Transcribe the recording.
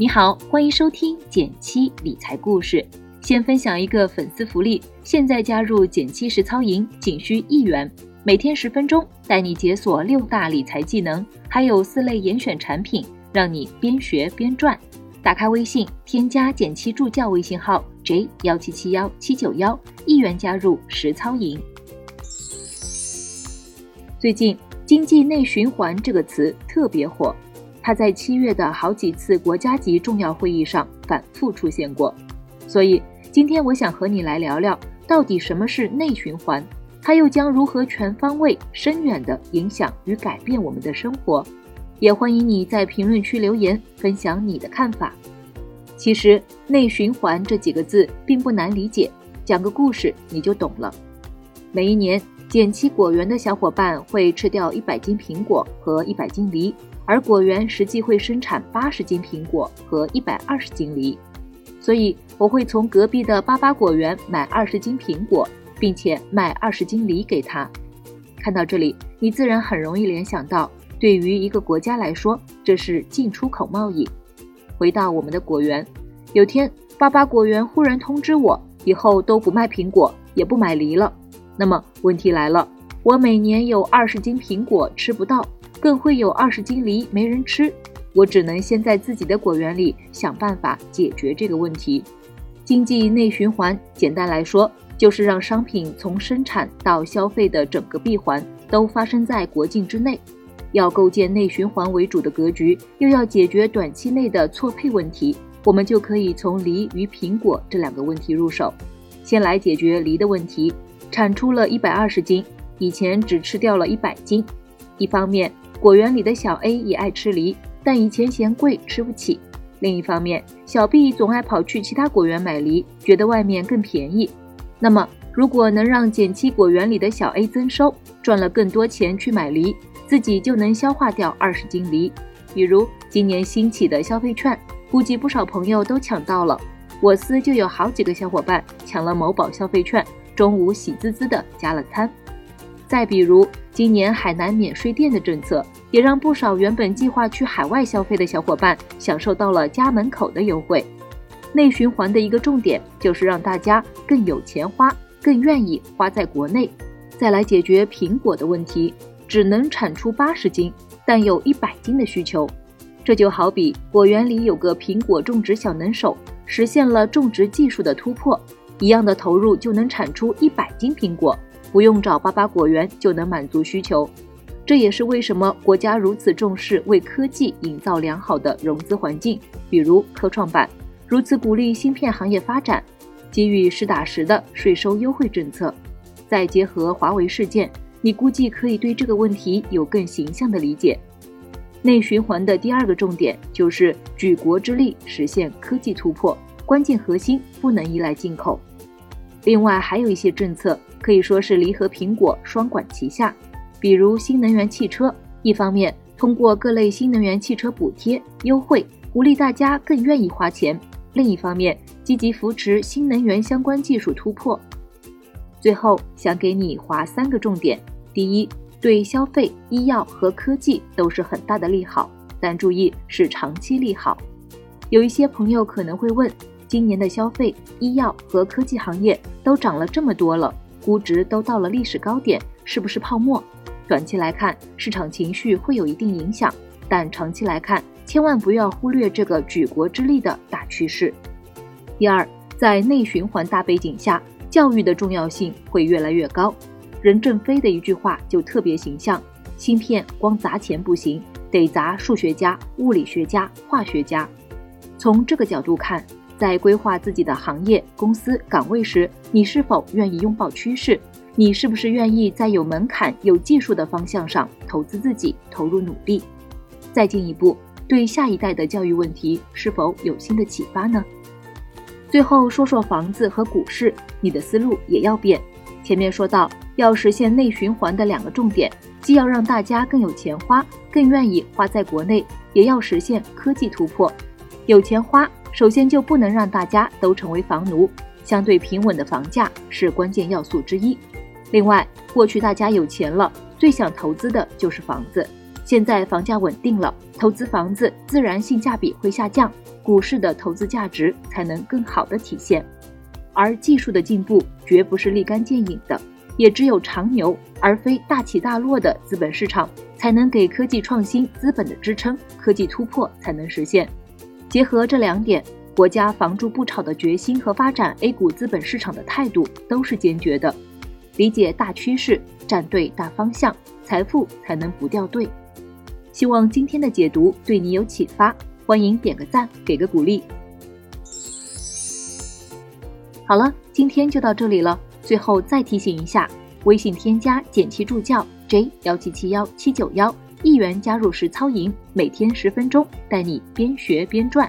你好，欢迎收听减七理财故事。先分享一个粉丝福利，现在加入减七实操营仅需一元，每天十分钟，带你解锁六大理财技能，还有四类严选产品，让你边学边赚。打开微信，添加减七助教微信号 j 幺七七幺七九幺，一元加入实操营。最近“经济内循环”这个词特别火。它在七月的好几次国家级重要会议上反复出现过，所以今天我想和你来聊聊，到底什么是内循环，它又将如何全方位、深远地影响与改变我们的生活？也欢迎你在评论区留言分享你的看法。其实“内循环”这几个字并不难理解，讲个故事你就懂了。每一年，减七果园的小伙伴会吃掉一百斤苹果和一百斤梨。而果园实际会生产八十斤苹果和一百二十斤梨，所以我会从隔壁的巴巴果园买二十斤苹果，并且卖二十斤梨给他。看到这里，你自然很容易联想到，对于一个国家来说，这是进出口贸易。回到我们的果园，有天巴巴果园忽然通知我，以后都不卖苹果，也不买梨了。那么问题来了，我每年有二十斤苹果吃不到。更会有二十斤梨没人吃，我只能先在自己的果园里想办法解决这个问题。经济内循环，简单来说，就是让商品从生产到消费的整个闭环都发生在国境之内。要构建内循环为主的格局，又要解决短期内的错配问题，我们就可以从梨与苹果这两个问题入手。先来解决梨的问题，产出了一百二十斤，以前只吃掉了一百斤。一方面，果园里的小 A 也爱吃梨，但以前嫌贵吃不起。另一方面，小 B 总爱跑去其他果园买梨，觉得外面更便宜。那么，如果能让减七果园里的小 A 增收，赚了更多钱去买梨，自己就能消化掉二十斤梨。比如今年兴起的消费券，估计不少朋友都抢到了。我司就有好几个小伙伴抢了某宝消费券，中午喜滋滋的加了餐。再比如，今年海南免税店的政策，也让不少原本计划去海外消费的小伙伴享受到了家门口的优惠。内循环的一个重点就是让大家更有钱花，更愿意花在国内。再来解决苹果的问题，只能产出八十斤，但有一百斤的需求。这就好比果园里有个苹果种植小能手，实现了种植技术的突破，一样的投入就能产出一百斤苹果。不用找巴巴果园就能满足需求，这也是为什么国家如此重视为科技营造良好的融资环境，比如科创板，如此鼓励芯片行业发展，给予实打实的税收优惠政策。再结合华为事件，你估计可以对这个问题有更形象的理解。内循环的第二个重点就是举国之力实现科技突破，关键核心不能依赖进口。另外还有一些政策。可以说是梨和苹果双管齐下，比如新能源汽车，一方面通过各类新能源汽车补贴优惠，鼓励大家更愿意花钱；另一方面积极扶持新能源相关技术突破。最后想给你划三个重点：第一，对消费、医药和科技都是很大的利好，但注意是长期利好。有一些朋友可能会问，今年的消费、医药和科技行业都涨了这么多了。估值都到了历史高点，是不是泡沫？短期来看，市场情绪会有一定影响，但长期来看，千万不要忽略这个举国之力的大趋势。第二，在内循环大背景下，教育的重要性会越来越高。任正非的一句话就特别形象：芯片光砸钱不行，得砸数学家、物理学家、化学家。从这个角度看。在规划自己的行业、公司岗位时，你是否愿意拥抱趋势？你是不是愿意在有门槛、有技术的方向上投资自己、投入努力？再进一步，对下一代的教育问题是否有新的启发呢？最后说说房子和股市，你的思路也要变。前面说到，要实现内循环的两个重点，既要让大家更有钱花，更愿意花在国内，也要实现科技突破，有钱花。首先就不能让大家都成为房奴，相对平稳的房价是关键要素之一。另外，过去大家有钱了，最想投资的就是房子，现在房价稳定了，投资房子自然性价比会下降，股市的投资价值才能更好的体现。而技术的进步绝不是立竿见影的，也只有长牛而非大起大落的资本市场，才能给科技创新资本的支撑，科技突破才能实现。结合这两点，国家房住不炒的决心和发展 A 股资本市场的态度都是坚决的。理解大趋势，站对大方向，财富才能不掉队。希望今天的解读对你有启发，欢迎点个赞，给个鼓励。好了，今天就到这里了。最后再提醒一下，微信添加简七助教 J 幺七七幺七九幺，一元加入实操营，每天十分钟，带你边学边赚。